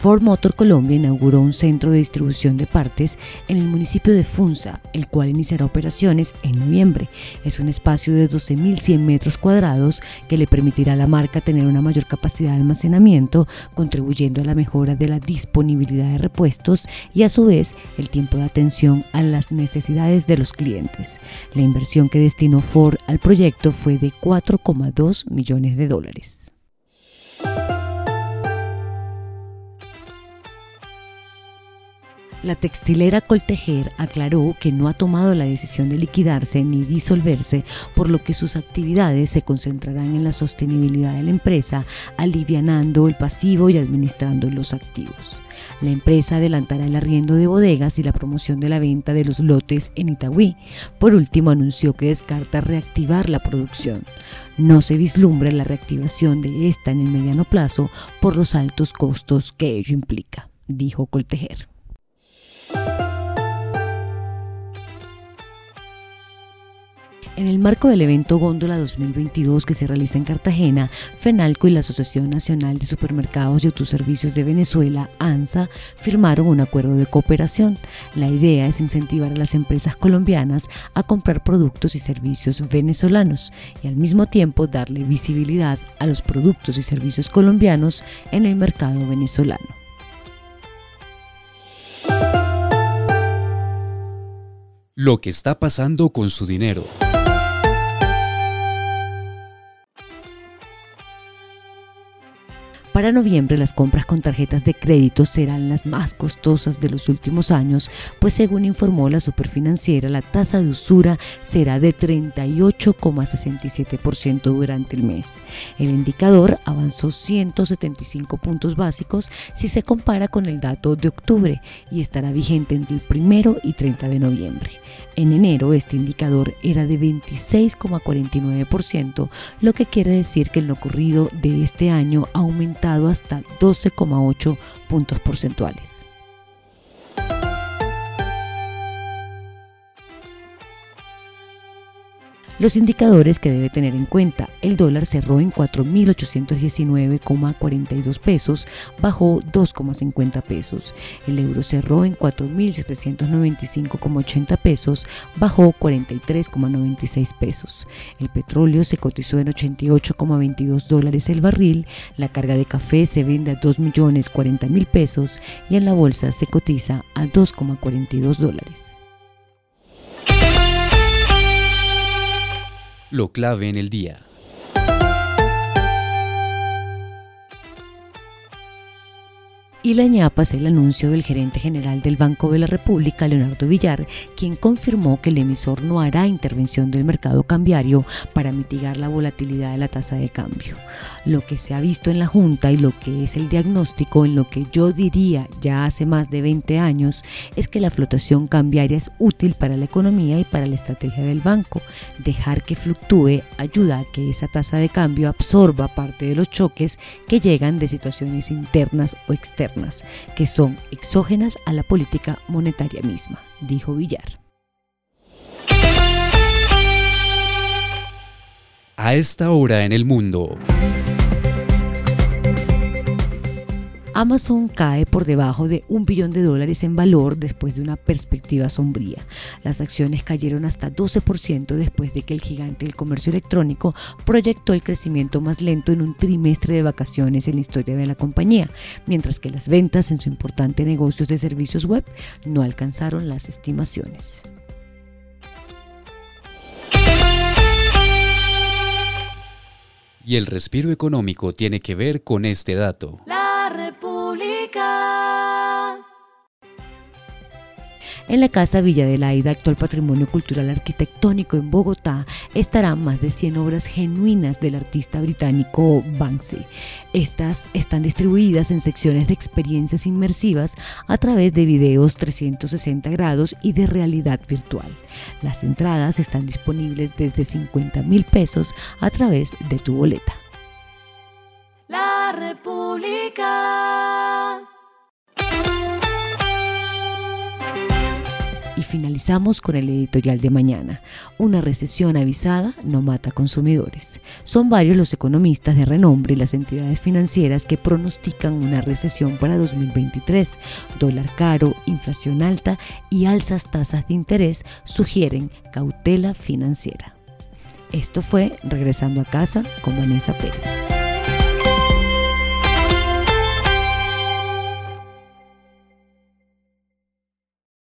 Ford Motor Colombia inauguró un centro de distribución de partes en el municipio de Funza, el cual iniciará operaciones en noviembre. Es un espacio de 12.100 metros cuadrados que le permitirá a la marca tener una mayor capacidad de almacenamiento, contribuyendo a la mejora de la disponibilidad de repuestos y a su vez el tiempo de atención a las necesidades de los clientes. La inversión que destinó Ford al proyecto fue de 4,2 millones de dólares. La textilera Coltejer aclaró que no ha tomado la decisión de liquidarse ni disolverse, por lo que sus actividades se concentrarán en la sostenibilidad de la empresa, alivianando el pasivo y administrando los activos. La empresa adelantará el arriendo de bodegas y la promoción de la venta de los lotes en Itagüí. Por último, anunció que descarta reactivar la producción. No se vislumbra la reactivación de esta en el mediano plazo por los altos costos que ello implica, dijo Coltejer. En el marco del evento Góndola 2022 que se realiza en Cartagena, FENALCO y la Asociación Nacional de Supermercados y Autoservicios de Venezuela, ANSA, firmaron un acuerdo de cooperación. La idea es incentivar a las empresas colombianas a comprar productos y servicios venezolanos y al mismo tiempo darle visibilidad a los productos y servicios colombianos en el mercado venezolano. Lo que está pasando con su dinero. Para noviembre las compras con tarjetas de crédito serán las más costosas de los últimos años, pues según informó la superfinanciera, la tasa de usura será de 38,67% durante el mes. El indicador avanzó 175 puntos básicos si se compara con el dato de octubre y estará vigente entre el primero y 30 de noviembre. En enero este indicador era de 26,49%, lo que quiere decir que en lo ocurrido de este año ha aumentado hasta 12,8 puntos porcentuales. Los indicadores que debe tener en cuenta. El dólar cerró en 4.819,42 pesos, bajó 2,50 pesos. El euro cerró en 4.795,80 pesos, bajó 43,96 pesos. El petróleo se cotizó en 88,22 dólares el barril. La carga de café se vende a 2.040.000 pesos y en la bolsa se cotiza a 2,42 dólares. Lo clave en el día. Y la ñapa es el anuncio del gerente general del Banco de la República, Leonardo Villar, quien confirmó que el emisor no hará intervención del mercado cambiario para mitigar la volatilidad de la tasa de cambio. Lo que se ha visto en la Junta y lo que es el diagnóstico en lo que yo diría ya hace más de 20 años es que la flotación cambiaria es útil para la economía y para la estrategia del banco. Dejar que fluctúe ayuda a que esa tasa de cambio absorba parte de los choques que llegan de situaciones internas o externas que son exógenas a la política monetaria misma, dijo Villar. A esta hora en el mundo. Amazon cae por debajo de un billón de dólares en valor después de una perspectiva sombría. Las acciones cayeron hasta 12% después de que el gigante del comercio electrónico proyectó el crecimiento más lento en un trimestre de vacaciones en la historia de la compañía, mientras que las ventas en su importante negocio de servicios web no alcanzaron las estimaciones. Y el respiro económico tiene que ver con este dato. La En la Casa Villa de la Aida, actual patrimonio cultural arquitectónico en Bogotá, estarán más de 100 obras genuinas del artista británico Banksy. Estas están distribuidas en secciones de experiencias inmersivas a través de videos 360 grados y de realidad virtual. Las entradas están disponibles desde 50 mil pesos a través de tu boleta. Y finalizamos con el editorial de mañana. Una recesión avisada no mata consumidores. Son varios los economistas de renombre y las entidades financieras que pronostican una recesión para 2023. Dólar caro, inflación alta y alzas tasas de interés sugieren cautela financiera. Esto fue Regresando a casa con Vanessa Pérez.